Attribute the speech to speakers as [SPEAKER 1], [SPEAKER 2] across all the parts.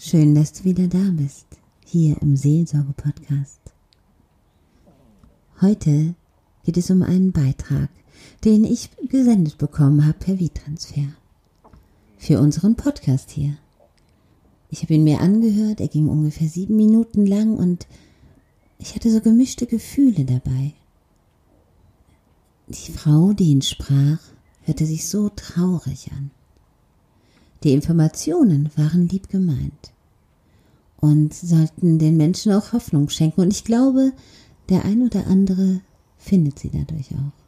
[SPEAKER 1] Schön, dass du wieder da bist, hier im Seelsorge-Podcast. Heute geht es um einen Beitrag, den ich gesendet bekommen habe per V-Transfer. Für unseren Podcast hier. Ich habe ihn mir angehört, er ging ungefähr sieben Minuten lang und ich hatte so gemischte Gefühle dabei. Die Frau, die ihn sprach, hörte sich so traurig an. Die Informationen waren lieb gemeint und sollten den Menschen auch Hoffnung schenken. Und ich glaube, der ein oder andere findet sie dadurch auch.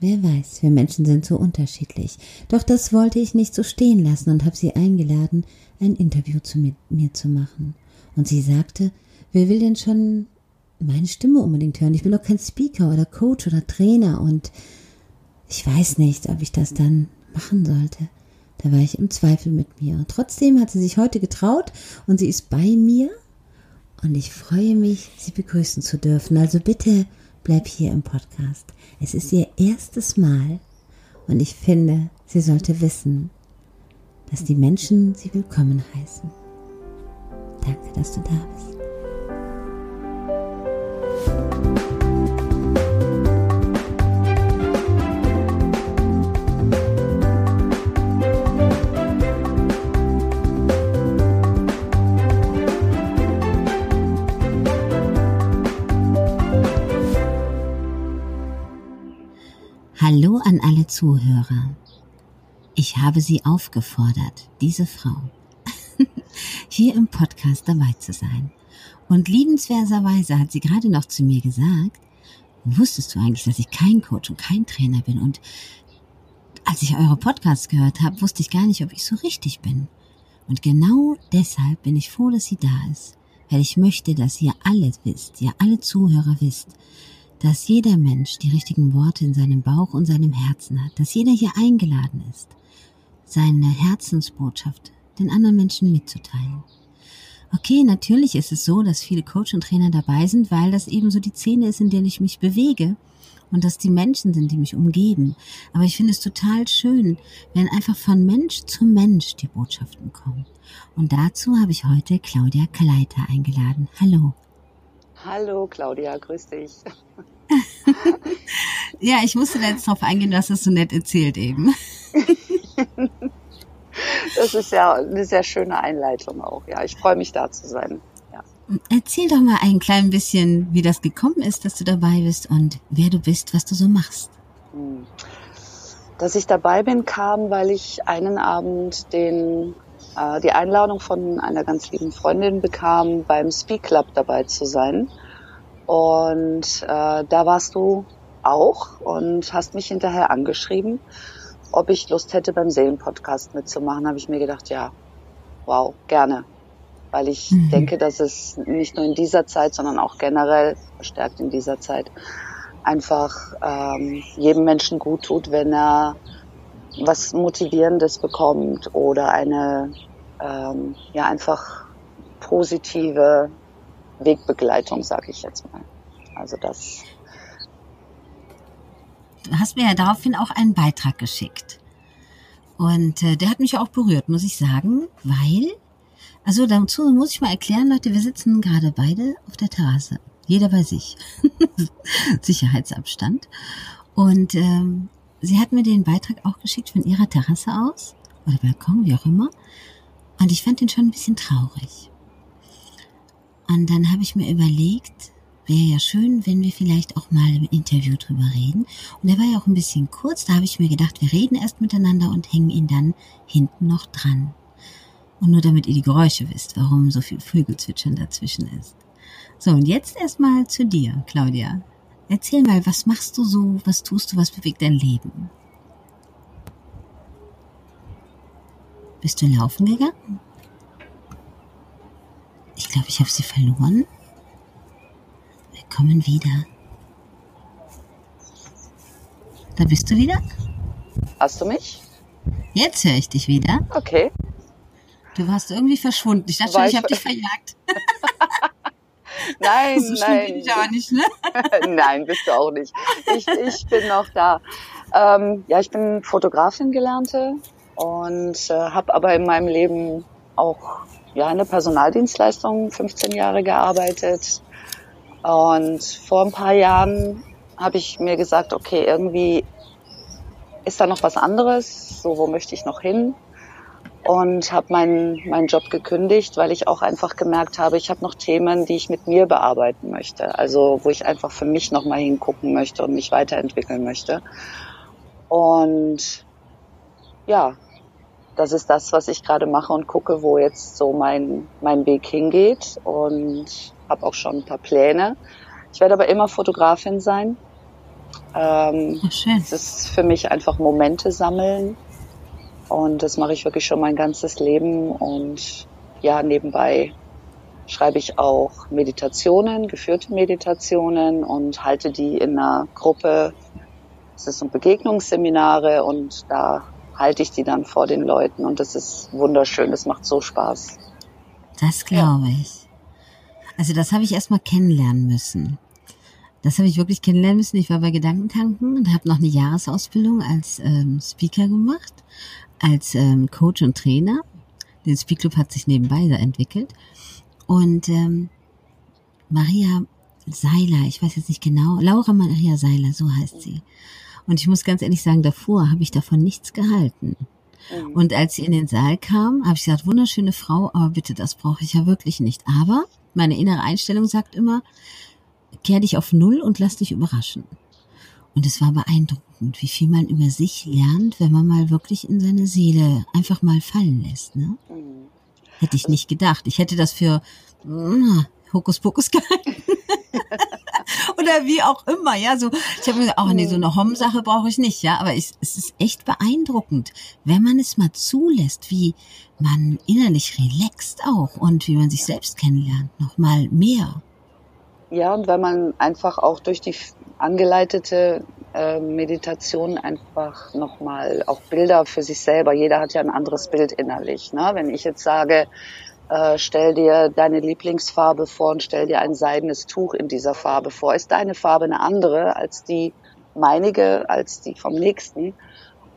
[SPEAKER 1] Wer weiß, wir Menschen sind so unterschiedlich. Doch das wollte ich nicht so stehen lassen und habe sie eingeladen, ein Interview zu mir, mir zu machen. Und sie sagte, wer will denn schon meine Stimme unbedingt hören? Ich bin doch kein Speaker oder Coach oder Trainer und ich weiß nicht, ob ich das dann machen sollte. Da war ich im Zweifel mit mir. Trotzdem hat sie sich heute getraut und sie ist bei mir. Und ich freue mich, sie begrüßen zu dürfen. Also bitte bleib hier im Podcast. Es ist ihr erstes Mal und ich finde, sie sollte wissen, dass die Menschen sie willkommen heißen. Danke, dass du da bist. An alle Zuhörer. Ich habe Sie aufgefordert, diese Frau hier im Podcast dabei zu sein. Und liebenswerterweise hat sie gerade noch zu mir gesagt, wusstest du eigentlich, dass ich kein Coach und kein Trainer bin? Und als ich eure Podcasts gehört habe, wusste ich gar nicht, ob ich so richtig bin. Und genau deshalb bin ich froh, dass sie da ist. Weil ich möchte, dass ihr alle wisst, ihr alle Zuhörer wisst, dass jeder Mensch die richtigen Worte in seinem Bauch und seinem Herzen hat, dass jeder hier eingeladen ist, seine Herzensbotschaft den anderen Menschen mitzuteilen. Okay, natürlich ist es so, dass viele Coach und Trainer dabei sind, weil das eben so die Szene ist, in der ich mich bewege und dass die Menschen sind, die mich umgeben. Aber ich finde es total schön, wenn einfach von Mensch zu Mensch die Botschaften kommen. Und dazu habe ich heute Claudia Kaleiter eingeladen. Hallo.
[SPEAKER 2] Hallo Claudia, grüß dich.
[SPEAKER 1] ja, ich musste da jetzt drauf eingehen, du hast das so nett erzählt eben.
[SPEAKER 2] das ist ja eine sehr schöne Einleitung auch. Ja, ich freue mich da zu sein. Ja.
[SPEAKER 1] Erzähl doch mal ein klein bisschen, wie das gekommen ist, dass du dabei bist und wer du bist, was du so machst. Hm.
[SPEAKER 2] Dass ich dabei bin, kam, weil ich einen Abend den äh, die Einladung von einer ganz lieben Freundin bekam, beim Speak Club dabei zu sein. Und äh, da warst du auch und hast mich hinterher angeschrieben, ob ich Lust hätte, beim Seelenpodcast mitzumachen. Habe ich mir gedacht, ja, wow, gerne. Weil ich mhm. denke, dass es nicht nur in dieser Zeit, sondern auch generell verstärkt in dieser Zeit einfach ähm, jedem Menschen gut tut, wenn er was Motivierendes bekommt oder eine ähm, ja einfach positive Wegbegleitung, sage ich jetzt mal. Also das.
[SPEAKER 1] Du hast mir ja daraufhin auch einen Beitrag geschickt. Und äh, der hat mich auch berührt, muss ich sagen, weil, also dazu muss ich mal erklären, Leute, wir sitzen gerade beide auf der Terrasse. Jeder bei sich. Sicherheitsabstand. Und ähm, sie hat mir den Beitrag auch geschickt von ihrer Terrasse aus, oder Balkon, wie auch immer. Und ich fand den schon ein bisschen traurig. Und dann habe ich mir überlegt, wäre ja schön, wenn wir vielleicht auch mal im Interview drüber reden. Und er war ja auch ein bisschen kurz, da habe ich mir gedacht, wir reden erst miteinander und hängen ihn dann hinten noch dran. Und nur damit ihr die Geräusche wisst, warum so viel Vögelzwitschern dazwischen ist. So, und jetzt erstmal zu dir, Claudia. Erzähl mal, was machst du so, was tust du, was bewegt dein Leben? Bist du laufen gegangen? Ich glaube, ich habe sie verloren. Wir kommen wieder. Da bist du wieder?
[SPEAKER 2] Hast du mich?
[SPEAKER 1] Jetzt höre ich dich wieder.
[SPEAKER 2] Okay.
[SPEAKER 1] Du warst irgendwie verschwunden. Ich dachte schon, ich, habe dich verjagt.
[SPEAKER 2] nein, so nein.
[SPEAKER 1] Bin ich aber nicht, ne?
[SPEAKER 2] nein, bist du auch nicht. Ich, ich bin noch da. Ähm, ja, ich bin Fotografin gelernte und äh, habe aber in meinem Leben auch ja, in der Personaldienstleistung 15 Jahre gearbeitet. Und vor ein paar Jahren habe ich mir gesagt, okay, irgendwie ist da noch was anderes, so wo möchte ich noch hin? Und habe meinen meinen Job gekündigt, weil ich auch einfach gemerkt habe, ich habe noch Themen, die ich mit mir bearbeiten möchte. Also wo ich einfach für mich nochmal hingucken möchte und mich weiterentwickeln möchte. Und ja, das ist das, was ich gerade mache und gucke, wo jetzt so mein, mein Weg hingeht und habe auch schon ein paar Pläne. Ich werde aber immer Fotografin sein. Ähm, schön. Es ist für mich einfach Momente sammeln und das mache ich wirklich schon mein ganzes Leben und ja, nebenbei schreibe ich auch Meditationen, geführte Meditationen und halte die in einer Gruppe. Es ist so Begegnungsseminare und da halte ich die dann vor den Leuten und das ist wunderschön, das macht so Spaß.
[SPEAKER 1] Das glaube ja. ich. Also das habe ich erstmal kennenlernen müssen. Das habe ich wirklich kennenlernen müssen. Ich war bei Gedankentanken und habe noch eine Jahresausbildung als ähm, Speaker gemacht, als ähm, Coach und Trainer. Den Speak Club hat sich nebenbei entwickelt. Und ähm, Maria Seiler, ich weiß jetzt nicht genau, Laura Maria Seiler, so heißt sie. Und ich muss ganz ehrlich sagen, davor habe ich davon nichts gehalten. Mhm. Und als sie in den Saal kam, habe ich gesagt, wunderschöne Frau, aber bitte, das brauche ich ja wirklich nicht. Aber meine innere Einstellung sagt immer, kehr dich auf Null und lass dich überraschen. Und es war beeindruckend, wie viel man über sich lernt, wenn man mal wirklich in seine Seele einfach mal fallen lässt. Ne? Mhm. Hätte ich nicht gedacht. Ich hätte das für Hokuspokus gehalten. Oder wie auch immer, ja, so, ich habe mir gesagt, ach nee, so eine Hom-Sache brauche ich nicht, ja, aber es, es ist echt beeindruckend, wenn man es mal zulässt, wie man innerlich relaxt auch und wie man sich selbst kennenlernt, noch mal mehr.
[SPEAKER 2] Ja, und wenn man einfach auch durch die angeleitete äh, Meditation einfach nochmal auch Bilder für sich selber. Jeder hat ja ein anderes Bild innerlich. Ne? Wenn ich jetzt sage, äh, stell dir deine Lieblingsfarbe vor und stell dir ein seidenes Tuch in dieser Farbe vor. Ist deine Farbe eine andere als die meinige, als die vom nächsten?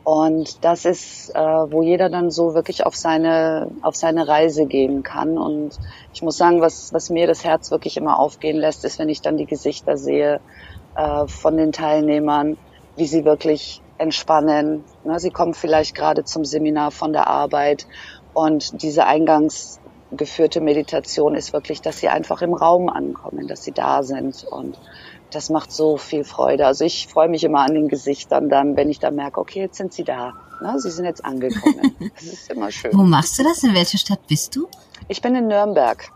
[SPEAKER 2] Und das ist, äh, wo jeder dann so wirklich auf seine, auf seine Reise gehen kann. Und ich muss sagen, was, was mir das Herz wirklich immer aufgehen lässt, ist, wenn ich dann die Gesichter sehe äh, von den Teilnehmern, wie sie wirklich entspannen. Na, sie kommen vielleicht gerade zum Seminar von der Arbeit und diese Eingangs, geführte Meditation ist wirklich, dass sie einfach im Raum ankommen, dass sie da sind und das macht so viel Freude. Also ich freue mich immer an den Gesichtern dann, wenn ich da merke, okay, jetzt sind sie da. Na, sie sind jetzt angekommen. Das ist immer schön.
[SPEAKER 1] Wo machst du das? In welcher Stadt bist du?
[SPEAKER 2] Ich bin in Nürnberg.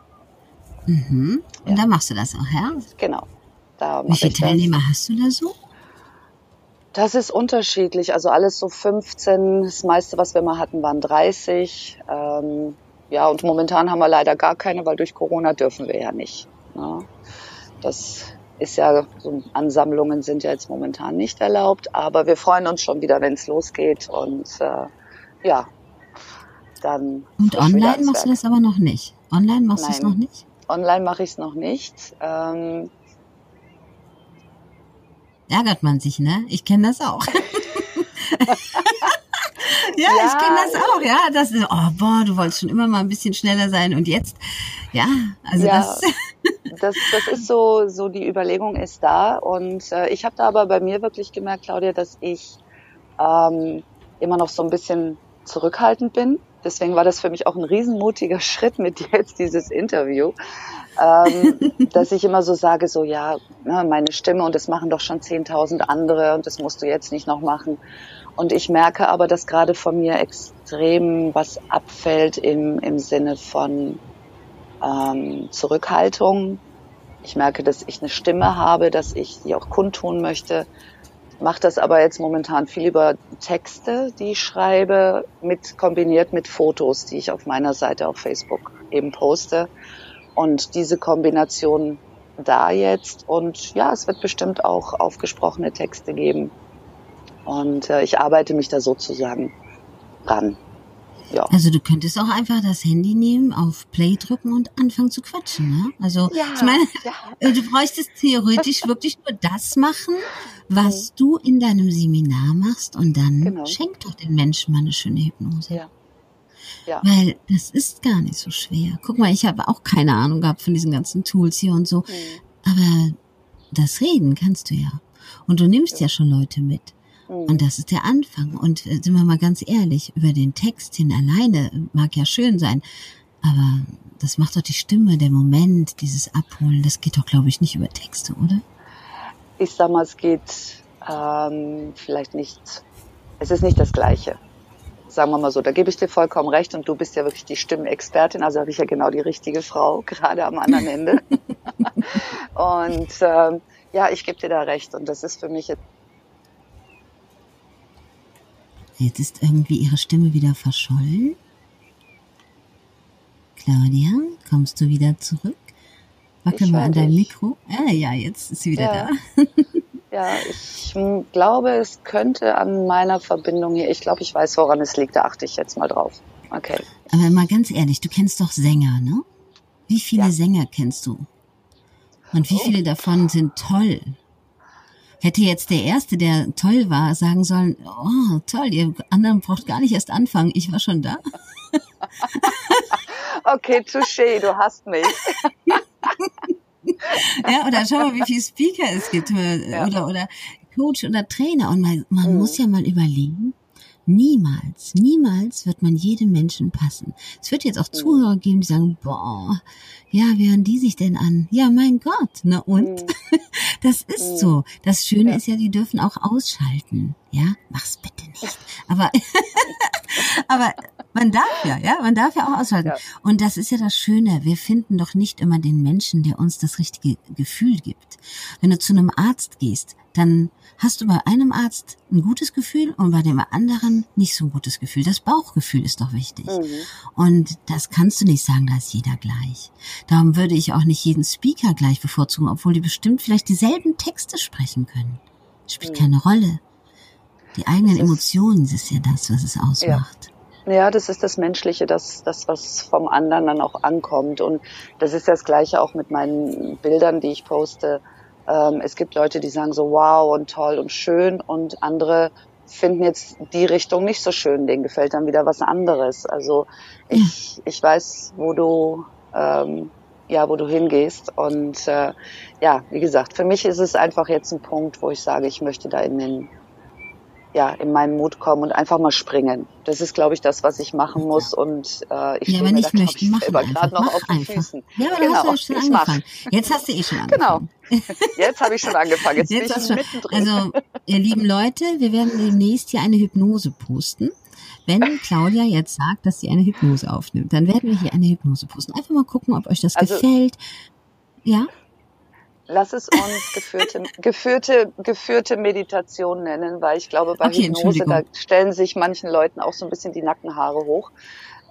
[SPEAKER 1] Mhm. Und ja. da machst du das auch, ja?
[SPEAKER 2] Genau.
[SPEAKER 1] Da Wie viele Teilnehmer das. hast du da so?
[SPEAKER 2] Das ist unterschiedlich. Also alles so 15. Das meiste, was wir mal hatten, waren 30. Ähm, ja, und momentan haben wir leider gar keine, weil durch Corona dürfen wir ja nicht. Ne? Das ist ja, so Ansammlungen sind ja jetzt momentan nicht erlaubt, aber wir freuen uns schon wieder, wenn es losgeht und äh, ja, dann.
[SPEAKER 1] Und online machst du das aber noch nicht? Online machst du es noch nicht?
[SPEAKER 2] Online mache ich es noch nicht. Ähm,
[SPEAKER 1] Ärgert man sich, ne? Ich kenne das auch. ja, ja, ich kenne das auch, ja. Das ist, oh, boah, du wolltest schon immer mal ein bisschen schneller sein und jetzt, ja, also ja, das.
[SPEAKER 2] das, das ist so, so die Überlegung ist da. Und äh, ich habe da aber bei mir wirklich gemerkt, Claudia, dass ich ähm, immer noch so ein bisschen zurückhaltend bin. Deswegen war das für mich auch ein riesenmutiger Schritt mit jetzt dieses Interview, ähm, dass ich immer so sage, so ja, ne, meine Stimme und das machen doch schon 10.000 andere und das musst du jetzt nicht noch machen. Und ich merke aber, dass gerade von mir extrem was abfällt im, im Sinne von ähm, Zurückhaltung. Ich merke, dass ich eine Stimme habe, dass ich die auch kundtun möchte. Mache das aber jetzt momentan viel über Texte, die ich schreibe, mit kombiniert mit Fotos, die ich auf meiner Seite auf Facebook eben poste. Und diese Kombination da jetzt und ja, es wird bestimmt auch aufgesprochene Texte geben, und äh, ich arbeite mich da sozusagen ran. Ja.
[SPEAKER 1] Also du könntest auch einfach das Handy nehmen, auf Play drücken und anfangen zu quatschen, ne? Also ja, ich meine, ja. du bräuchtest theoretisch wirklich nur das machen, was mhm. du in deinem Seminar machst und dann genau. schenk doch den Menschen mal eine schöne Hypnose. Ja. Ja. Weil das ist gar nicht so schwer. Guck mal, ich habe auch keine Ahnung gehabt von diesen ganzen Tools hier und so. Mhm. Aber das Reden kannst du ja. Und du nimmst ja, ja schon Leute mit. Mhm. Und das ist der Anfang. Und äh, sind wir mal ganz ehrlich, über den Text hin alleine mag ja schön sein. Aber das macht doch die Stimme, der Moment, dieses Abholen, das geht doch, glaube ich, nicht über Texte, oder?
[SPEAKER 2] Ich sag mal, es geht ähm, vielleicht nicht, es ist nicht das Gleiche. Sagen wir mal so, da gebe ich dir vollkommen recht und du bist ja wirklich die Stimmenexpertin, also habe ich ja genau die richtige Frau, gerade am anderen Ende. und ähm, ja, ich gebe dir da recht und das ist für mich jetzt
[SPEAKER 1] ist irgendwie ihre Stimme wieder verschollen. Claudia, kommst du wieder zurück? Wackel mal an deinem Mikro. Ah ja, jetzt ist sie wieder ja. da.
[SPEAKER 2] ja, ich glaube, es könnte an meiner Verbindung hier, ich glaube, ich weiß, woran es liegt, da achte ich jetzt mal drauf. Okay.
[SPEAKER 1] Aber mal ganz ehrlich, du kennst doch Sänger, ne? Wie viele ja. Sänger kennst du? Und wie oh. viele davon sind toll? Hätte jetzt der Erste, der toll war, sagen sollen, oh, toll, ihr anderen braucht gar nicht erst anfangen, ich war schon da.
[SPEAKER 2] okay, touché, du hast mich.
[SPEAKER 1] ja, oder schau mal, wie viele Speaker es gibt, ja. oder, oder Coach oder Trainer. Und man, man mhm. muss ja mal überlegen, Niemals, niemals wird man jedem Menschen passen. Es wird jetzt auch mhm. Zuhörer geben, die sagen, boah, ja, wie hören die sich denn an? Ja, mein Gott, na und? Mhm. Das ist mhm. so. Das Schöne ja. ist ja, die dürfen auch ausschalten. Ja, mach's bitte nicht. Aber, aber man darf ja, ja, man darf ja auch ausschalten. Ja. Und das ist ja das Schöne. Wir finden doch nicht immer den Menschen, der uns das richtige Gefühl gibt. Wenn du zu einem Arzt gehst, dann hast du bei einem Arzt ein gutes Gefühl und bei dem anderen nicht so ein gutes Gefühl. Das Bauchgefühl ist doch wichtig. Mhm. Und das kannst du nicht sagen, da ist jeder gleich. Darum würde ich auch nicht jeden Speaker gleich bevorzugen, obwohl die bestimmt vielleicht dieselben Texte sprechen können. Spielt mhm. keine Rolle. Die eigenen Emotionen ist ja das, was es ausmacht.
[SPEAKER 2] Ja. ja. das ist das Menschliche, das, das, was vom anderen dann auch ankommt. Und das ist das Gleiche auch mit meinen Bildern, die ich poste. Ähm, es gibt Leute, die sagen so wow und toll und schön und andere finden jetzt die Richtung nicht so schön, denen gefällt dann wieder was anderes. Also ich, ich weiß, wo du ähm, ja, wo du hingehst. Und äh, ja, wie gesagt, für mich ist es einfach jetzt ein Punkt, wo ich sage, ich möchte da in den ja, in meinen Mut kommen und einfach mal springen. Das ist, glaube ich, das, was ich machen muss. Ja. Und äh, ich
[SPEAKER 1] ja,
[SPEAKER 2] aber
[SPEAKER 1] nicht da, selber gerade noch auf den Füßen. Ja, aber genau, hast du ja schon angefangen. Mach. Jetzt hast du eh schon
[SPEAKER 2] genau. angefangen. Genau. Jetzt habe ich schon angefangen. Jetzt, Jetzt bin ich schon, mittendrin.
[SPEAKER 1] Also, ihr lieben Leute, wir werden demnächst hier eine Hypnose posten. Wenn Claudia jetzt sagt, dass sie eine Hypnose aufnimmt, dann werden wir hier eine Hypnose posten. Einfach mal gucken, ob euch das also, gefällt. Ja?
[SPEAKER 2] Lass es uns geführte, geführte, geführte Meditation nennen, weil ich glaube, bei okay, Hypnose, da stellen sich manchen Leuten auch so ein bisschen die Nackenhaare hoch.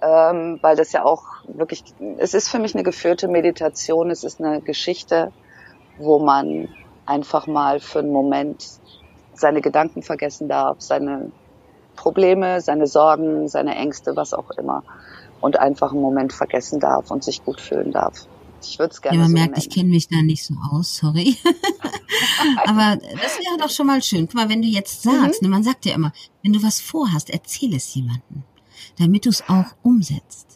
[SPEAKER 2] Ähm, weil das ja auch wirklich, es ist für mich eine geführte Meditation, es ist eine Geschichte, wo man einfach mal für einen Moment seine Gedanken vergessen darf, seine Probleme, seine Sorgen, seine Ängste, was auch immer. Und einfach einen Moment vergessen darf und sich gut fühlen darf. Ich würde es gerne.
[SPEAKER 1] Ja, man
[SPEAKER 2] so
[SPEAKER 1] merkt,
[SPEAKER 2] nennen.
[SPEAKER 1] ich kenne mich da nicht so aus, sorry. Aber das wäre doch schon mal schön. Guck mal, wenn du jetzt sagst, mhm. ne, man sagt ja immer, wenn du was vorhast, erzähl es jemandem, damit du es auch umsetzt.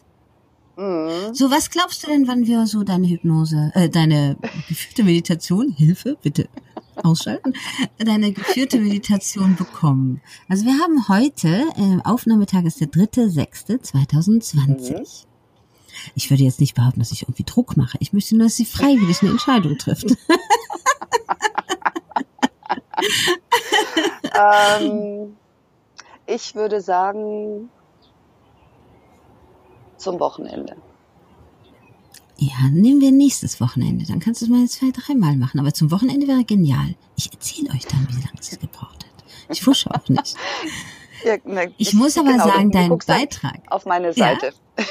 [SPEAKER 1] Mhm. So, was glaubst du denn, wann wir so deine Hypnose, äh, deine geführte Meditation, Hilfe, bitte ausschalten, deine geführte Meditation bekommen? Also wir haben heute, äh, Aufnahmetag ist der 3.6.2020. Mhm. Ich würde jetzt nicht behaupten, dass ich irgendwie Druck mache. Ich möchte nur, dass sie freiwillig eine Entscheidung trifft.
[SPEAKER 2] ähm, ich würde sagen, zum Wochenende.
[SPEAKER 1] Ja, nehmen wir nächstes Wochenende. Dann kannst du es mal zwei, dreimal machen. Aber zum Wochenende wäre genial. Ich erzähle euch dann, wie lange es gebraucht hat. Ich fusche auch nicht. Ja, ne, ich, ich muss aber genau, sagen, dein Beitrag.
[SPEAKER 2] Auf meine Seite.
[SPEAKER 1] Ja?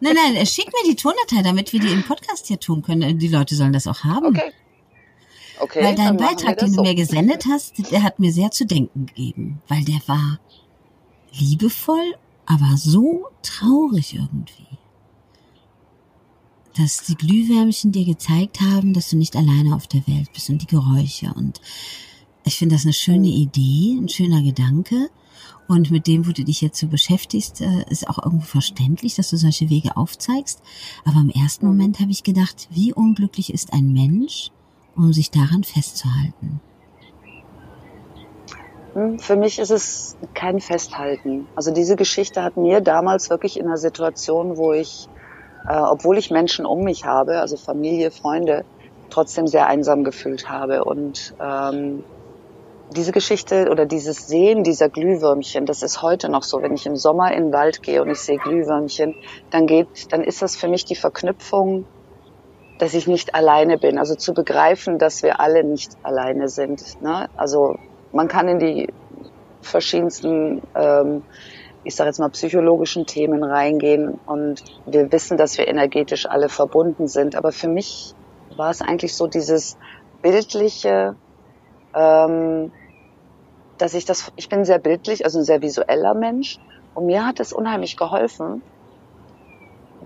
[SPEAKER 1] Nein, nein, schick mir die Tondatei, damit wir die im Podcast hier tun können. Die Leute sollen das auch haben.
[SPEAKER 2] Okay. Okay.
[SPEAKER 1] Weil dein Beitrag, den du so. mir gesendet hast, der hat mir sehr zu denken gegeben, weil der war liebevoll, aber so traurig irgendwie. Dass die Glühwärmchen dir gezeigt haben, dass du nicht alleine auf der Welt bist und die Geräusche und Ich finde das eine schöne Idee, ein schöner Gedanke. Und mit dem, wo du dich jetzt so beschäftigst, äh, ist auch irgendwo verständlich, dass du solche Wege aufzeigst. Aber im ersten
[SPEAKER 2] Mhm.
[SPEAKER 1] Moment habe ich gedacht, wie unglücklich ist ein Mensch, um sich daran festzuhalten.
[SPEAKER 2] Hm, Für mich ist es kein Festhalten. Also diese Geschichte hat mir damals wirklich in einer Situation, wo ich, äh, obwohl ich Menschen um mich habe, also Familie, Freunde, trotzdem sehr einsam gefühlt habe. Und ähm, diese Geschichte oder dieses Sehen dieser Glühwürmchen, das ist heute noch so. Wenn ich im Sommer in den Wald gehe und ich sehe Glühwürmchen, dann geht, dann ist das für mich die Verknüpfung, dass ich nicht alleine bin. Also zu begreifen, dass wir alle nicht alleine sind. Ne? Also man kann in die verschiedensten, ähm, ich sage jetzt mal psychologischen Themen reingehen und wir wissen, dass wir energetisch alle verbunden sind. Aber für mich war es eigentlich so dieses bildliche, ähm, dass ich das, ich bin sehr bildlich, also ein sehr visueller Mensch und mir hat es unheimlich geholfen,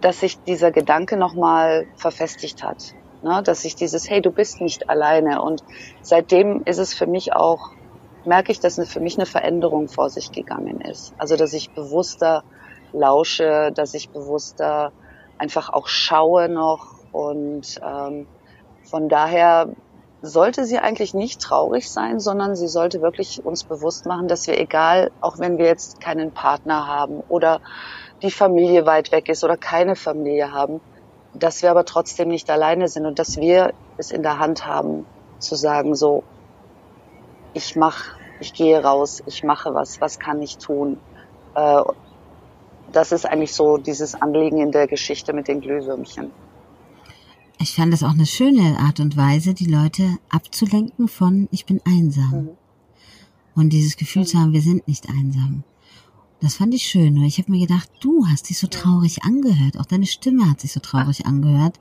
[SPEAKER 2] dass sich dieser Gedanke nochmal verfestigt hat. Ne? Dass sich dieses, hey, du bist nicht alleine. Und seitdem ist es für mich auch, merke ich, dass für mich eine Veränderung vor sich gegangen ist. Also, dass ich bewusster lausche, dass ich bewusster einfach auch schaue noch. Und ähm, von daher sollte sie eigentlich nicht traurig sein, sondern sie sollte wirklich uns bewusst machen, dass wir egal, auch wenn wir jetzt keinen Partner haben oder die Familie weit weg ist oder keine Familie haben, dass wir aber trotzdem nicht alleine sind und dass wir es in der Hand haben, zu sagen, so, ich mach, ich gehe raus, ich mache was, was kann ich tun? Äh, das ist eigentlich so dieses Anliegen in der Geschichte mit den Glühwürmchen.
[SPEAKER 1] Ich fand das auch eine schöne Art und Weise, die Leute abzulenken von ich bin einsam.
[SPEAKER 2] Mhm.
[SPEAKER 1] Und dieses Gefühl zu haben, wir sind nicht einsam. Das fand ich schön. Und ich habe mir gedacht, du hast dich so traurig angehört. Auch deine Stimme hat sich so traurig angehört.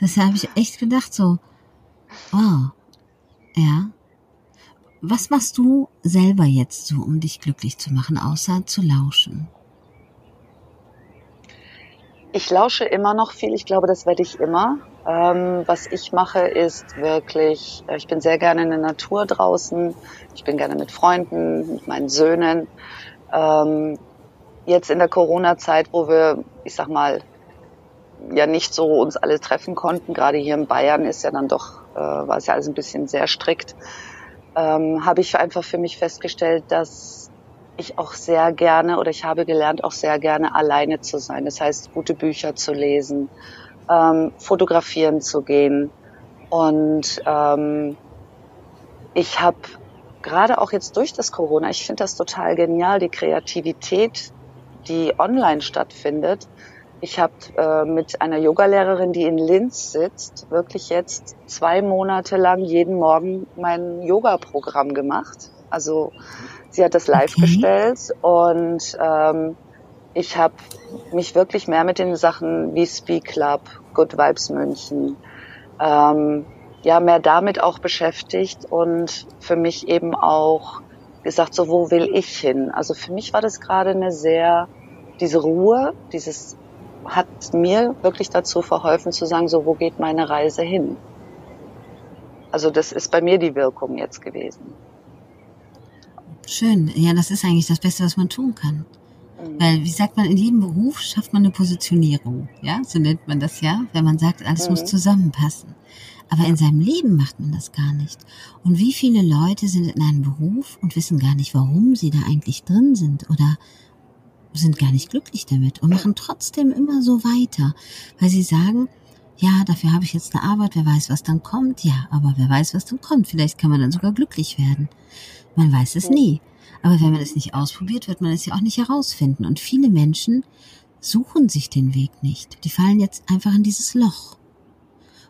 [SPEAKER 1] Deshalb habe ich echt gedacht so, wow, ja. Was machst du selber jetzt so, um dich glücklich zu machen, außer zu lauschen?
[SPEAKER 2] Ich lausche immer noch viel. Ich glaube, das werde ich immer. Ähm, was ich mache, ist wirklich, äh, ich bin sehr gerne in der Natur draußen. Ich bin gerne mit Freunden, mit meinen Söhnen. Ähm, jetzt in der Corona-Zeit, wo wir, ich sag mal, ja nicht so uns alle treffen konnten, gerade hier in Bayern ist ja dann doch, äh, war es ja alles ein bisschen sehr strikt, ähm, habe ich einfach für mich festgestellt, dass ich auch sehr gerne oder ich habe gelernt, auch sehr gerne alleine zu sein. Das heißt, gute Bücher zu lesen, ähm, fotografieren zu gehen. Und ähm, ich habe gerade auch jetzt durch das Corona, ich finde das total genial, die Kreativität, die online stattfindet. Ich habe äh, mit einer Yogalehrerin, die in Linz sitzt, wirklich jetzt zwei Monate lang jeden Morgen mein Yoga-Programm gemacht. Also sie hat das live
[SPEAKER 1] Okay.
[SPEAKER 2] gestellt und ähm, ich habe mich wirklich mehr mit den Sachen wie Speak Club, Good Vibes München, ähm, ja, mehr damit auch beschäftigt und für mich eben auch gesagt, so wo will ich hin? Also für mich war das gerade eine sehr, diese Ruhe, dieses hat mir wirklich dazu verholfen zu sagen, so wo geht meine Reise hin? Also das ist bei mir die Wirkung jetzt gewesen.
[SPEAKER 1] Schön. Ja, das ist eigentlich das Beste, was man tun kann. Weil, wie sagt man, in jedem Beruf schafft man eine Positionierung. Ja, so nennt man das ja, wenn man sagt, alles
[SPEAKER 2] Mhm.
[SPEAKER 1] muss zusammenpassen. Aber in seinem Leben macht man das gar nicht. Und wie viele Leute sind in einem Beruf und wissen gar nicht, warum sie da eigentlich drin sind oder sind gar nicht glücklich damit und machen trotzdem immer so weiter, weil sie sagen, ja, dafür habe ich jetzt eine Arbeit, wer weiß, was dann kommt. Ja, aber wer weiß, was dann kommt. Vielleicht kann man dann sogar glücklich werden. Man weiß es nie. Aber wenn man es nicht ausprobiert, wird man es ja auch nicht herausfinden. Und viele Menschen suchen sich den Weg nicht. Die fallen jetzt einfach in dieses Loch,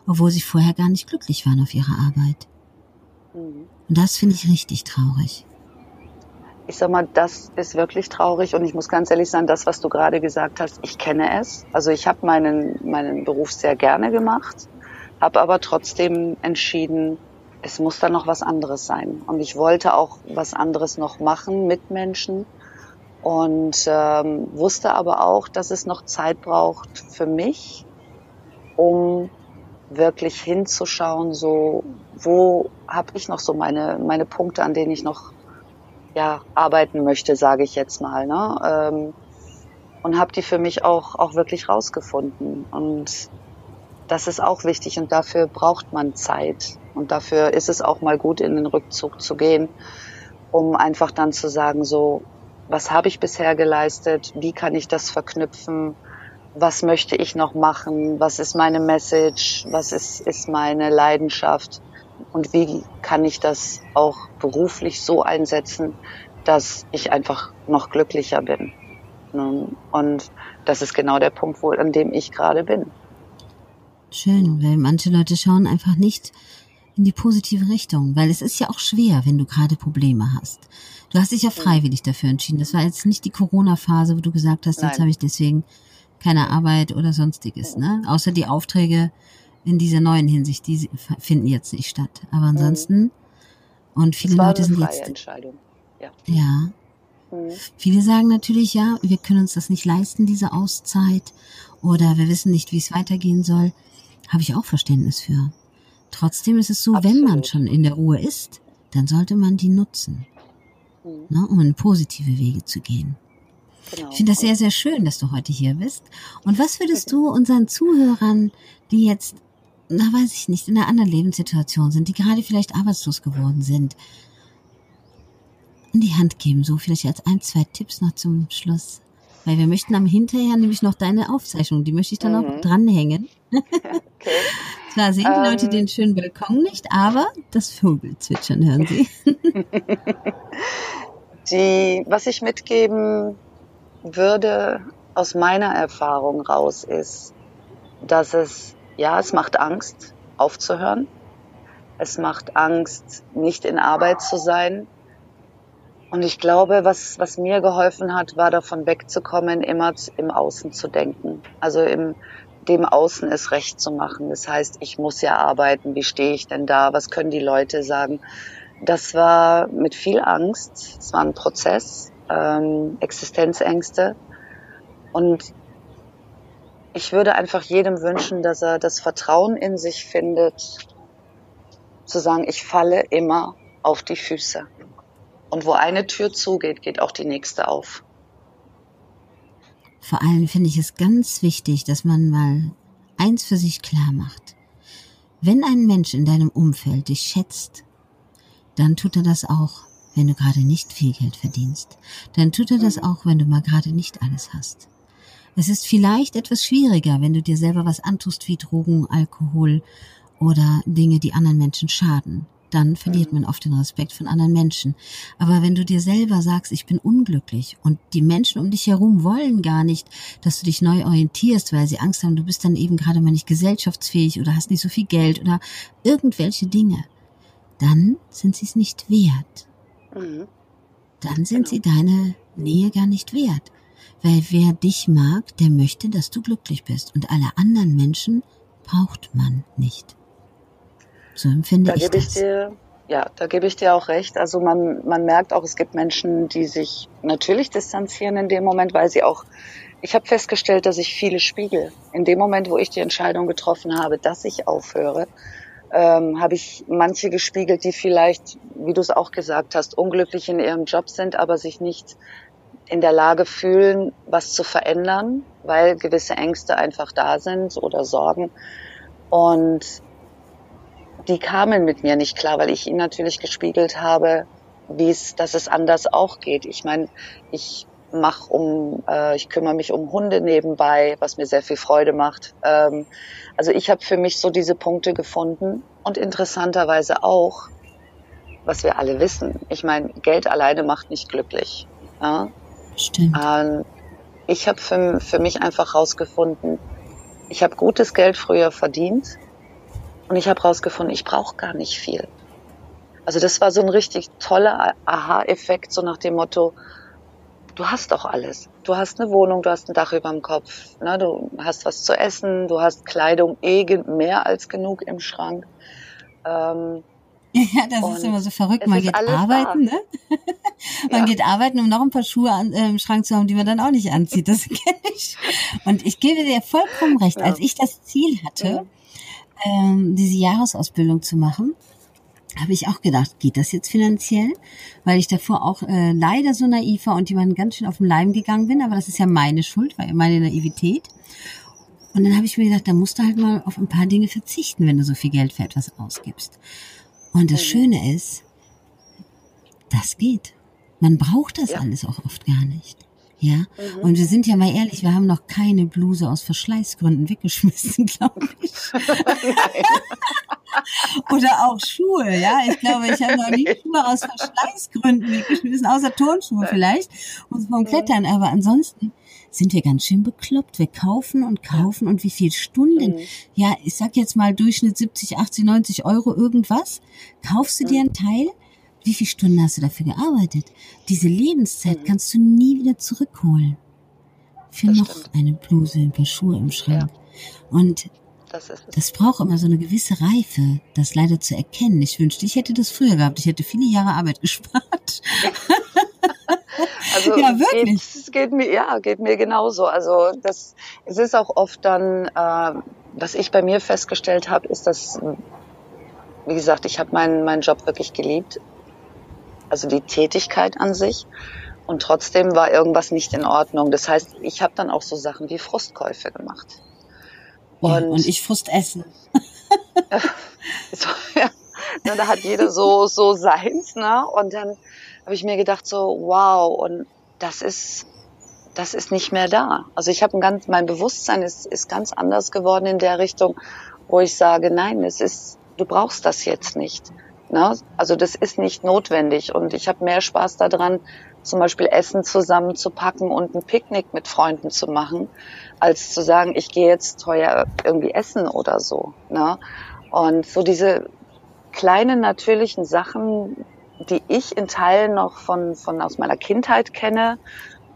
[SPEAKER 1] obwohl sie vorher gar nicht glücklich waren auf ihrer Arbeit.
[SPEAKER 2] Mhm.
[SPEAKER 1] Und das finde ich richtig traurig.
[SPEAKER 2] Ich sag mal, das ist wirklich traurig und ich muss ganz ehrlich sagen, das, was du gerade gesagt hast, ich kenne es. Also ich habe meinen, meinen Beruf sehr gerne gemacht, habe aber trotzdem entschieden, es muss da noch was anderes sein. Und ich wollte auch was anderes noch machen mit Menschen und ähm, wusste aber auch, dass es noch Zeit braucht für mich, um wirklich hinzuschauen, so wo habe ich noch so meine meine Punkte, an denen ich noch ja arbeiten möchte, sage ich jetzt mal, ne? Ähm, und habe die für mich auch auch wirklich rausgefunden und das ist auch wichtig und dafür braucht man Zeit. Und dafür ist es auch mal gut in den Rückzug zu gehen, um einfach dann zu sagen so was habe ich bisher geleistet, wie kann ich das verknüpfen? Was möchte ich noch machen, was ist meine Message, was ist, ist meine Leidenschaft? Und wie kann ich das auch beruflich so einsetzen, dass ich einfach noch glücklicher bin. Und das ist genau der Punkt, wo, an dem ich gerade bin.
[SPEAKER 1] Schön, weil manche Leute schauen einfach nicht in die positive Richtung, weil es ist ja auch schwer, wenn du gerade Probleme hast. Du hast dich ja freiwillig dafür entschieden. Das war jetzt nicht die Corona-Phase, wo du gesagt hast, Nein. jetzt habe ich deswegen keine Arbeit oder sonstiges, ne? Außer die Aufträge in dieser neuen Hinsicht, die finden jetzt nicht statt. Aber mhm. ansonsten und viele Leute sind jetzt
[SPEAKER 2] Entscheidung. Ja.
[SPEAKER 1] ja. Mhm. Viele sagen natürlich, ja, wir können uns das nicht leisten, diese Auszeit, oder wir wissen nicht, wie es weitergehen soll. Habe ich auch Verständnis für. Trotzdem ist es so, Absolut. wenn man schon in der Ruhe ist, dann sollte man die nutzen, mhm. ne, um in positive Wege zu gehen. Genau. Ich finde das sehr, sehr schön, dass du heute hier bist. Und was würdest du unseren Zuhörern, die jetzt, na weiß ich nicht, in einer anderen Lebenssituation sind, die gerade vielleicht arbeitslos geworden sind, in die Hand geben? So vielleicht als ein, zwei Tipps noch zum Schluss. Weil wir möchten am hinterher nämlich noch deine Aufzeichnung, die möchte ich dann mhm. noch dranhängen. okay. Zwar sehen die Leute ähm. den schönen Balkon nicht, aber das Vogelzwitschern hören sie.
[SPEAKER 2] die, was ich mitgeben würde aus meiner Erfahrung raus ist, dass es, ja, es macht Angst, aufzuhören. Es macht Angst, nicht in Arbeit zu sein. Und ich glaube, was, was mir geholfen hat, war davon wegzukommen, immer im Außen zu denken. Also im, dem Außen es recht zu machen. Das heißt, ich muss ja arbeiten. Wie stehe ich denn da? Was können die Leute sagen? Das war mit viel Angst. Es war ein Prozess ähm, Existenzängste. Und ich würde einfach jedem wünschen, dass er das Vertrauen in sich findet, zu sagen, ich falle immer auf die Füße. Und wo eine Tür zugeht, geht auch die nächste auf.
[SPEAKER 1] Vor allem finde ich es ganz wichtig, dass man mal eins für sich klar macht. Wenn ein Mensch in deinem Umfeld dich schätzt, dann tut er das auch wenn du gerade nicht viel Geld verdienst. Dann tut er das mhm. auch, wenn du mal gerade nicht alles hast. Es ist vielleicht etwas schwieriger, wenn du dir selber was antust wie Drogen, Alkohol oder Dinge, die anderen Menschen schaden. Dann verliert mhm. man oft den Respekt von anderen Menschen. Aber wenn du dir selber sagst, ich bin unglücklich und die Menschen um dich herum wollen gar nicht, dass du dich neu orientierst, weil sie Angst haben, du bist dann eben gerade mal nicht gesellschaftsfähig oder hast nicht so viel Geld oder irgendwelche Dinge, dann sind sie es nicht wert. Mhm. Dann sind genau. sie deine Nähe gar nicht wert. Weil wer dich mag, der möchte, dass du glücklich bist. Und alle anderen Menschen braucht man nicht. So empfinde
[SPEAKER 2] da
[SPEAKER 1] ich
[SPEAKER 2] gebe
[SPEAKER 1] das.
[SPEAKER 2] Ich dir, ja, da gebe ich dir auch recht. Also man, man merkt auch, es gibt Menschen, die sich natürlich distanzieren in dem Moment, weil sie auch ich habe festgestellt, dass ich viele spiegel. In dem Moment, wo ich die Entscheidung getroffen habe, dass ich aufhöre, ähm, habe ich manche gespiegelt, die vielleicht, wie du es auch gesagt hast, unglücklich in ihrem Job sind, aber sich nicht in der Lage fühlen, was zu verändern, weil gewisse Ängste einfach da sind oder Sorgen. Und die kamen mit mir nicht klar, weil ich ihnen natürlich gespiegelt habe, wie es, dass es anders auch geht. Ich meine, ich mache um, äh, ich kümmere mich um Hunde nebenbei, was mir sehr viel Freude macht. Ähm, also ich habe für mich so diese Punkte gefunden und interessanterweise auch, was wir alle wissen. Ich meine, Geld alleine macht nicht glücklich. Ja?
[SPEAKER 1] Stimmt.
[SPEAKER 2] Ähm, ich habe für, für mich einfach rausgefunden, ich habe gutes Geld früher verdient und ich habe rausgefunden, ich brauche gar nicht viel. Also das war so ein richtig toller Aha-Effekt, so nach dem Motto, du hast doch alles. Du hast eine Wohnung, du hast ein Dach über dem Kopf, ne? du hast was zu essen, du hast Kleidung eh mehr als genug im Schrank.
[SPEAKER 1] Ähm, ja, das ist immer so verrückt. Man geht arbeiten, da. ne? man ja. geht arbeiten, um noch ein paar Schuhe an, äh, im Schrank zu haben, die man dann auch nicht anzieht. Das kenne ich. Und ich gebe dir vollkommen recht. Ja. Als ich das Ziel hatte, ähm, diese Jahresausbildung zu machen, habe ich auch gedacht, geht das jetzt finanziell? Weil ich davor auch äh, leider so naiv war und jemanden ganz schön auf den Leim gegangen bin, aber das ist ja meine Schuld, weil meine Naivität. Und dann habe ich mir gedacht, da musst du halt mal auf ein paar Dinge verzichten, wenn du so viel Geld für etwas ausgibst. Und das Schöne ist, das geht. Man braucht das ja. alles auch oft gar nicht. Ja, mhm. und wir sind ja mal ehrlich, wir haben noch keine Bluse aus Verschleißgründen weggeschmissen, glaube ich. Oder auch Schuhe, ja. Ich glaube, ich habe noch nie Schuhe aus Verschleißgründen weggeschmissen, außer Turnschuhe vielleicht und vom Klettern. Aber ansonsten sind wir ganz schön bekloppt. Wir kaufen und kaufen und wie viel Stunden? Mhm. Ja, ich sag jetzt mal Durchschnitt 70, 80, 90 Euro irgendwas. Kaufst du dir ein Teil? Wie viele Stunden hast du dafür gearbeitet? Diese Lebenszeit mhm. kannst du nie wieder zurückholen. Für das noch stimmt. eine Bluse, ein paar Schuhe im Schrank. Ja. Und das, das, braucht immer so eine gewisse Reife, das leider zu erkennen. Ich wünschte, ich hätte das früher gehabt. Ich hätte viele Jahre Arbeit gespart.
[SPEAKER 2] also ja, wirklich. Geht, geht mir, ja, geht mir genauso. Also das, es ist auch oft dann, äh, was ich bei mir festgestellt habe, ist, dass, wie gesagt, ich habe meinen meinen Job wirklich geliebt also die Tätigkeit an sich. Und trotzdem war irgendwas nicht in Ordnung. Das heißt, ich habe dann auch so Sachen wie Frustkäufe gemacht.
[SPEAKER 1] Und, ja, und ich Frust essen.
[SPEAKER 2] so, ja, da hat jeder so, so seins, ne? Und dann habe ich mir gedacht so, wow, und das ist, das ist nicht mehr da. Also ich habe ein ganz, mein Bewusstsein ist, ist ganz anders geworden in der Richtung, wo ich sage, nein, es ist, du brauchst das jetzt nicht. Ne? Also das ist nicht notwendig und ich habe mehr Spaß daran, zum Beispiel Essen zusammenzupacken und ein Picknick mit Freunden zu machen, als zu sagen, ich gehe jetzt teuer irgendwie essen oder so. Ne? Und so diese kleinen natürlichen Sachen, die ich in Teilen noch von, von aus meiner Kindheit kenne,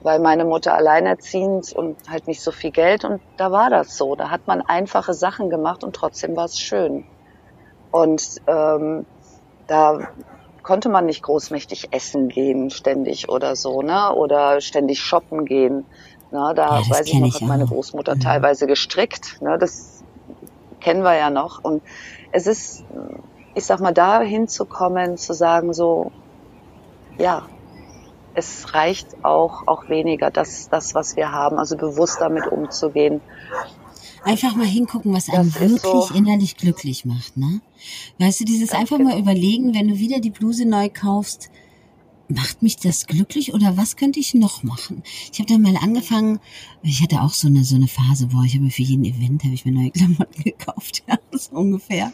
[SPEAKER 2] weil meine Mutter alleinerziehend und halt nicht so viel Geld und da war das so. Da hat man einfache Sachen gemacht und trotzdem war es schön. Und ähm, da konnte man nicht großmächtig essen gehen ständig oder so, ne? Oder ständig shoppen gehen. Ne? Da ja, weiß ich noch, ich hat meine Großmutter ja. teilweise gestrickt. Ne? Das kennen wir ja noch. Und es ist, ich sag mal, da hinzukommen, zu sagen so, ja, es reicht auch, auch weniger, das, das, was wir haben, also bewusst damit umzugehen
[SPEAKER 1] Einfach mal hingucken, was einen wirklich so. innerlich glücklich macht, ne? Weißt du, dieses einfach genau. mal überlegen, wenn du wieder die Bluse neu kaufst, macht mich das glücklich oder was könnte ich noch machen? Ich habe dann mal angefangen, ich hatte auch so eine so eine Phase, wo ich habe für jeden Event habe ich mir neue Klamotten gekauft, ja, so ungefähr.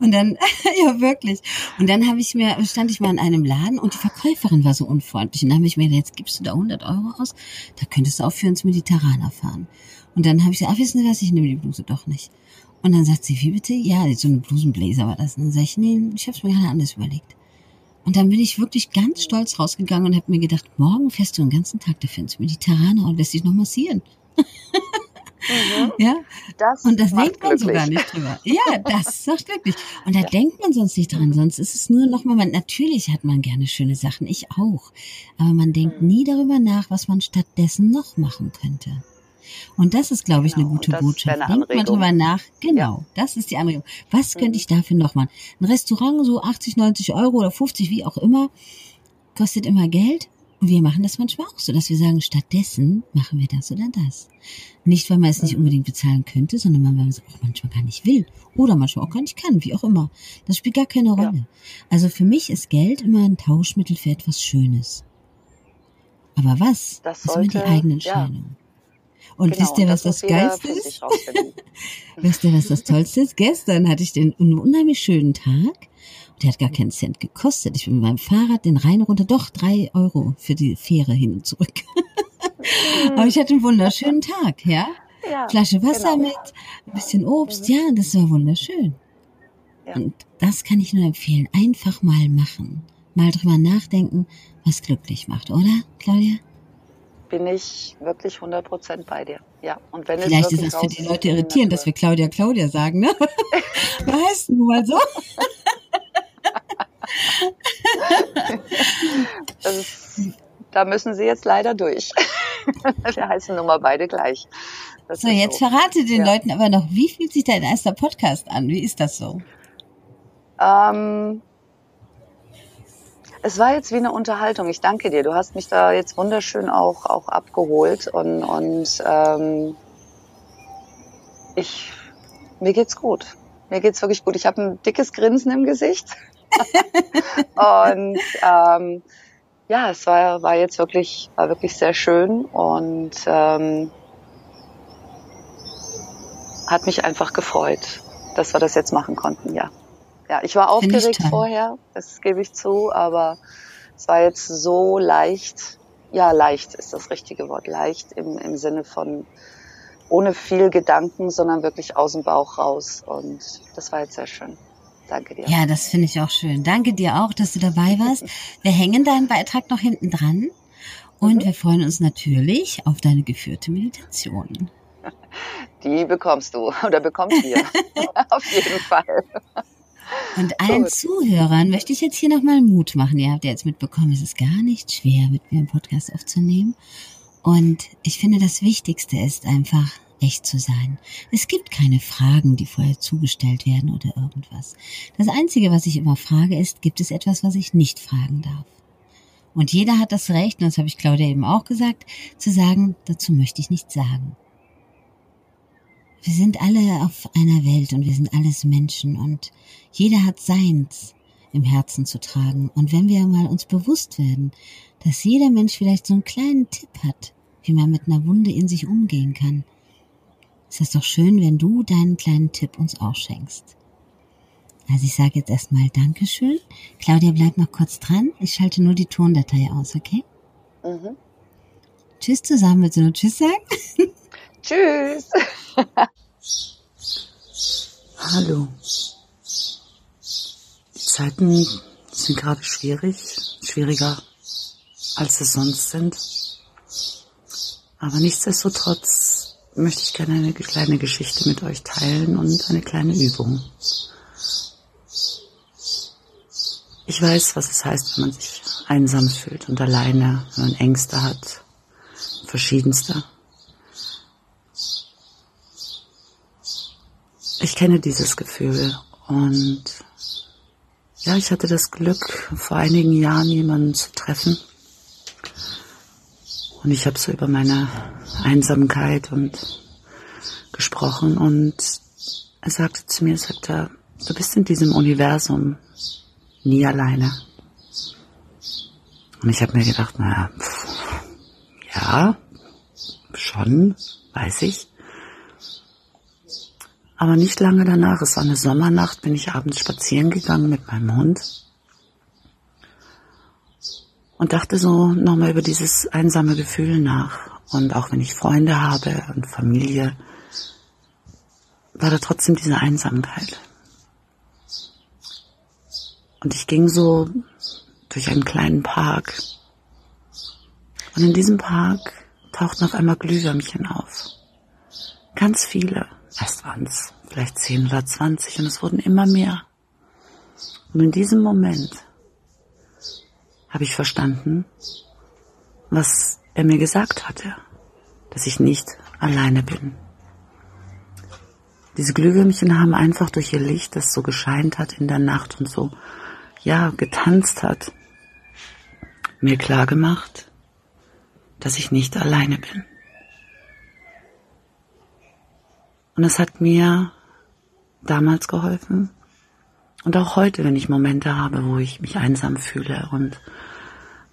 [SPEAKER 1] Und dann ja wirklich. Und dann habe ich mir stand ich mal in einem Laden und die Verkäuferin war so unfreundlich und dann habe ich mir gedacht, jetzt gibst du da 100 Euro aus, da könntest du auch für uns Mediterraner fahren. Und dann habe ich gesagt, ach, wissen Sie was, ich nehme die Bluse doch nicht. Und dann sagt sie, wie bitte? Ja, so eine Blusenbläser war das. Und dann sage ich, nee, ich habe es mir gerade anders überlegt. Und dann bin ich wirklich ganz stolz rausgegangen und habe mir gedacht, morgen fährst du den ganzen Tag dafür ins Mediterraner und lässt dich noch massieren. Mhm. Ja. Das und das denkt man glücklich. sogar nicht drüber. Ja, das sagt wirklich. Und da ja. denkt man sonst nicht dran. Sonst ist es nur nochmal, man, natürlich hat man gerne schöne Sachen. Ich auch. Aber man denkt mhm. nie darüber nach, was man stattdessen noch machen könnte. Und das ist, glaube ich, genau, eine gute Botschaft. Denkt mal drüber nach. Genau, ja. das ist die Anregung. Was mhm. könnte ich dafür noch machen? Ein Restaurant, so 80, 90 Euro oder 50, wie auch immer, kostet immer Geld. Und wir machen das manchmal auch so, dass wir sagen, stattdessen machen wir das oder das. Nicht, weil man es nicht mhm. unbedingt bezahlen könnte, sondern weil man es auch manchmal gar nicht will. Oder manchmal auch gar nicht kann, wie auch immer. Das spielt gar keine Rolle. Ja. Also für mich ist Geld immer ein Tauschmittel für etwas Schönes. Aber was? Das sollte, ist immer die eigene Entscheidung. Ja. Und genau, wisst ihr, was das, das Geilste ist? wisst ihr, was das Tollste ist? Gestern hatte ich den unheimlich schönen Tag. Der hat gar keinen Cent gekostet. Ich bin mit meinem Fahrrad den Rhein runter, doch drei Euro für die Fähre hin und zurück. Aber ich hatte einen wunderschönen Tag, ja? ja Flasche Wasser genau. mit, ein bisschen Obst, mhm. ja, das war wunderschön. Ja. Und das kann ich nur empfehlen. Einfach mal machen. Mal drüber nachdenken, was glücklich macht, oder, Claudia?
[SPEAKER 2] Bin ich wirklich 100 Prozent bei dir. Ja, und wenn
[SPEAKER 1] Vielleicht ist es für die Leute irritierend, dass wir Claudia Claudia sagen, ne? weißt du mal so?
[SPEAKER 2] ist, da müssen sie jetzt leider durch. wir heißen nun mal beide gleich.
[SPEAKER 1] so, jetzt so. verrate den ja. Leuten aber noch, wie fühlt sich dein erster Podcast an? Wie ist das so?
[SPEAKER 2] Ähm, es war jetzt wie eine Unterhaltung. Ich danke dir. Du hast mich da jetzt wunderschön auch, auch abgeholt und, und ähm, ich, mir geht's gut. Mir geht's wirklich gut. Ich habe ein dickes Grinsen im Gesicht. und ähm, ja, es war, war jetzt wirklich, war wirklich sehr schön und ähm, hat mich einfach gefreut, dass wir das jetzt machen konnten, ja. Ja, ich war aufgeregt ich vorher, das gebe ich zu, aber es war jetzt so leicht. Ja, leicht ist das richtige Wort. Leicht im, im Sinne von ohne viel Gedanken, sondern wirklich aus dem Bauch raus. Und das war jetzt sehr schön. Danke dir.
[SPEAKER 1] Ja, das finde ich auch schön. Danke dir auch, dass du dabei warst. Wir hängen deinen Beitrag noch hinten dran. Und mhm. wir freuen uns natürlich auf deine geführte Meditation.
[SPEAKER 2] Die bekommst du oder bekommst ihr. auf jeden Fall.
[SPEAKER 1] Und allen Gut. Zuhörern möchte ich jetzt hier nochmal Mut machen. Ihr habt ja jetzt mitbekommen, es ist gar nicht schwer, mit mir einen Podcast aufzunehmen. Und ich finde, das Wichtigste ist einfach, echt zu sein. Es gibt keine Fragen, die vorher zugestellt werden oder irgendwas. Das Einzige, was ich immer frage, ist, gibt es etwas, was ich nicht fragen darf? Und jeder hat das Recht, und das habe ich Claudia eben auch gesagt, zu sagen, dazu möchte ich nichts sagen. Wir sind alle auf einer Welt und wir sind alles Menschen und jeder hat seins im Herzen zu tragen. Und wenn wir mal uns bewusst werden, dass jeder Mensch vielleicht so einen kleinen Tipp hat, wie man mit einer Wunde in sich umgehen kann, ist es doch schön, wenn du deinen kleinen Tipp uns auch schenkst. Also ich sage jetzt erstmal Dankeschön. Claudia, bleib noch kurz dran. Ich schalte nur die Tondatei aus, okay? Mhm. Tschüss zusammen. Willst du nur Tschüss sagen?
[SPEAKER 2] Tschüss.
[SPEAKER 3] Hallo. Die Zeiten sind gerade schwierig, schwieriger als es sonst sind. Aber nichtsdestotrotz möchte ich gerne eine kleine Geschichte mit euch teilen und eine kleine Übung. Ich weiß, was es heißt, wenn man sich einsam fühlt und alleine, wenn man Ängste hat, verschiedenste. Ich kenne dieses Gefühl und ja, ich hatte das Glück, vor einigen Jahren jemanden zu treffen. Und ich habe so über meine Einsamkeit und gesprochen und er sagte zu mir, sagte, du bist in diesem Universum nie alleine. Und ich habe mir gedacht, naja, ja, schon, weiß ich. Aber nicht lange danach, es war eine Sommernacht, bin ich abends spazieren gegangen mit meinem Hund und dachte so nochmal über dieses einsame Gefühl nach. Und auch wenn ich Freunde habe und Familie, war da trotzdem diese Einsamkeit. Und ich ging so durch einen kleinen Park. Und in diesem Park tauchten auf einmal Glühwürmchen auf. Ganz viele. Erst waren es vielleicht zehn oder zwanzig und es wurden immer mehr. Und in diesem Moment habe ich verstanden, was er mir gesagt hatte, dass ich nicht alleine bin. Diese Glühwürmchen haben einfach durch ihr Licht, das so gescheint hat in der Nacht und so, ja, getanzt hat, mir klar gemacht, dass ich nicht alleine bin. Und es hat mir damals geholfen und auch heute, wenn ich Momente habe, wo ich mich einsam fühle und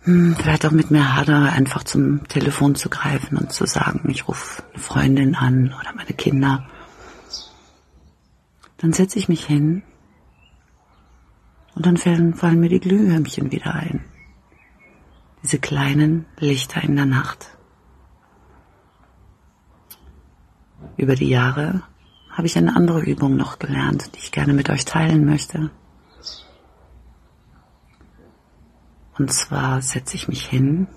[SPEAKER 3] hm, vielleicht auch mit mir hadere, einfach zum Telefon zu greifen und zu sagen, ich rufe eine Freundin an oder meine Kinder. Dann setze ich mich hin und dann fallen, fallen mir die Glühwürmchen wieder ein. Diese kleinen Lichter in der Nacht. Über die Jahre habe ich eine andere Übung noch gelernt, die ich gerne mit euch teilen möchte. Und zwar setze ich mich hin,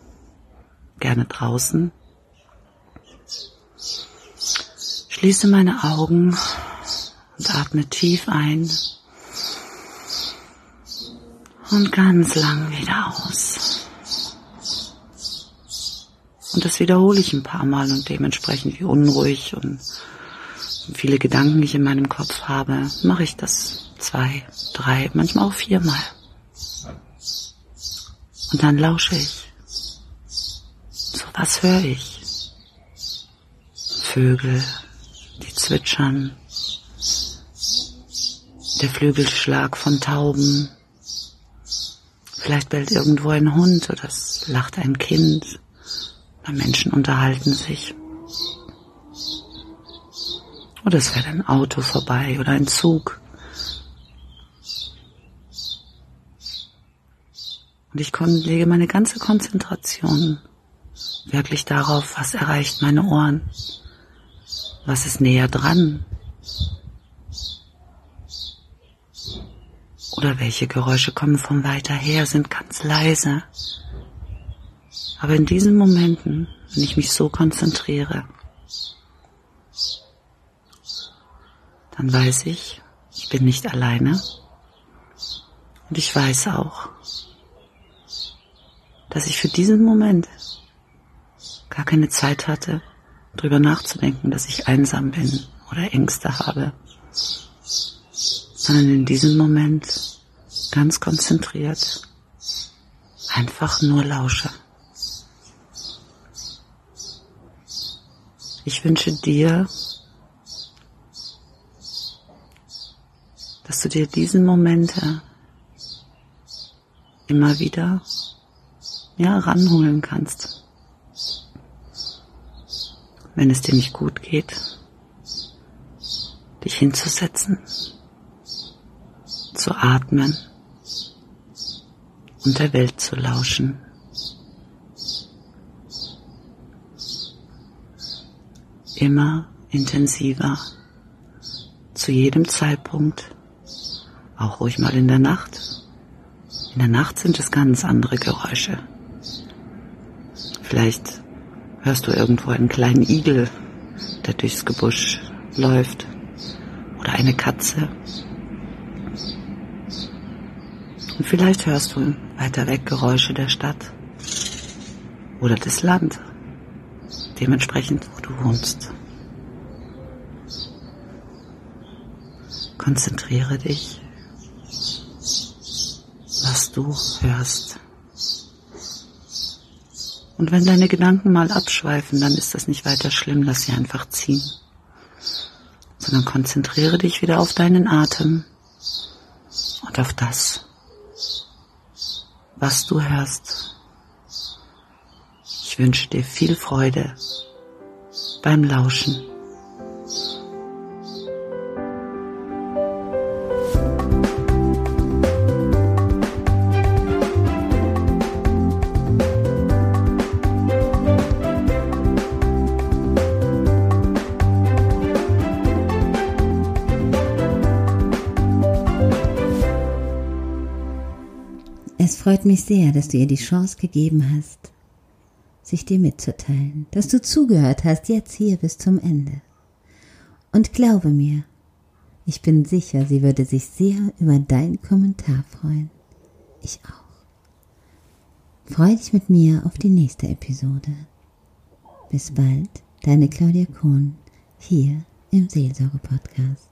[SPEAKER 3] gerne draußen, schließe meine Augen und atme tief ein und ganz lang wieder aus. Und das wiederhole ich ein paar Mal und dementsprechend wie unruhig und viele Gedanken ich in meinem Kopf habe, mache ich das zwei, drei, manchmal auch viermal. Und dann lausche ich. So was höre ich? Vögel, die zwitschern, der Flügelschlag von Tauben. Vielleicht bellt irgendwo ein Hund oder es lacht ein Kind. Oder Menschen unterhalten sich. Oder es fährt ein Auto vorbei oder ein Zug. Und ich lege meine ganze Konzentration wirklich darauf, was erreicht meine Ohren, was ist näher dran oder welche Geräusche kommen von weiter her, sind ganz leise. Aber in diesen Momenten, wenn ich mich so konzentriere, dann weiß ich, ich bin nicht alleine. Und ich weiß auch, dass ich für diesen Moment gar keine Zeit hatte, drüber nachzudenken, dass ich einsam bin oder Ängste habe, sondern in diesem Moment ganz konzentriert einfach nur lausche. Ich wünsche dir, dass du dir diese Momente immer wieder ja, ranholen kannst. Wenn es dir nicht gut geht, dich hinzusetzen, zu atmen und der Welt zu lauschen. Immer intensiver, zu jedem Zeitpunkt, auch ruhig mal in der Nacht. In der Nacht sind es ganz andere Geräusche. Vielleicht hörst du irgendwo einen kleinen Igel, der durchs Gebüsch läuft, oder eine Katze. Und vielleicht hörst du weiter weg Geräusche der Stadt oder des Land, dementsprechend, wo du wohnst. Konzentriere dich, was du hörst. Und wenn deine Gedanken mal abschweifen, dann ist das nicht weiter schlimm, lass sie einfach ziehen. Sondern konzentriere dich wieder auf deinen Atem und auf das, was du hörst. Ich wünsche dir viel Freude beim Lauschen.
[SPEAKER 1] Freut mich sehr, dass du ihr die Chance gegeben hast, sich dir mitzuteilen, dass du zugehört hast, jetzt hier bis zum Ende. Und glaube mir, ich bin sicher, sie würde sich sehr über deinen Kommentar freuen. Ich auch. Freue dich mit mir auf die nächste Episode. Bis bald, deine Claudia Kohn, hier im Seelsorge-Podcast.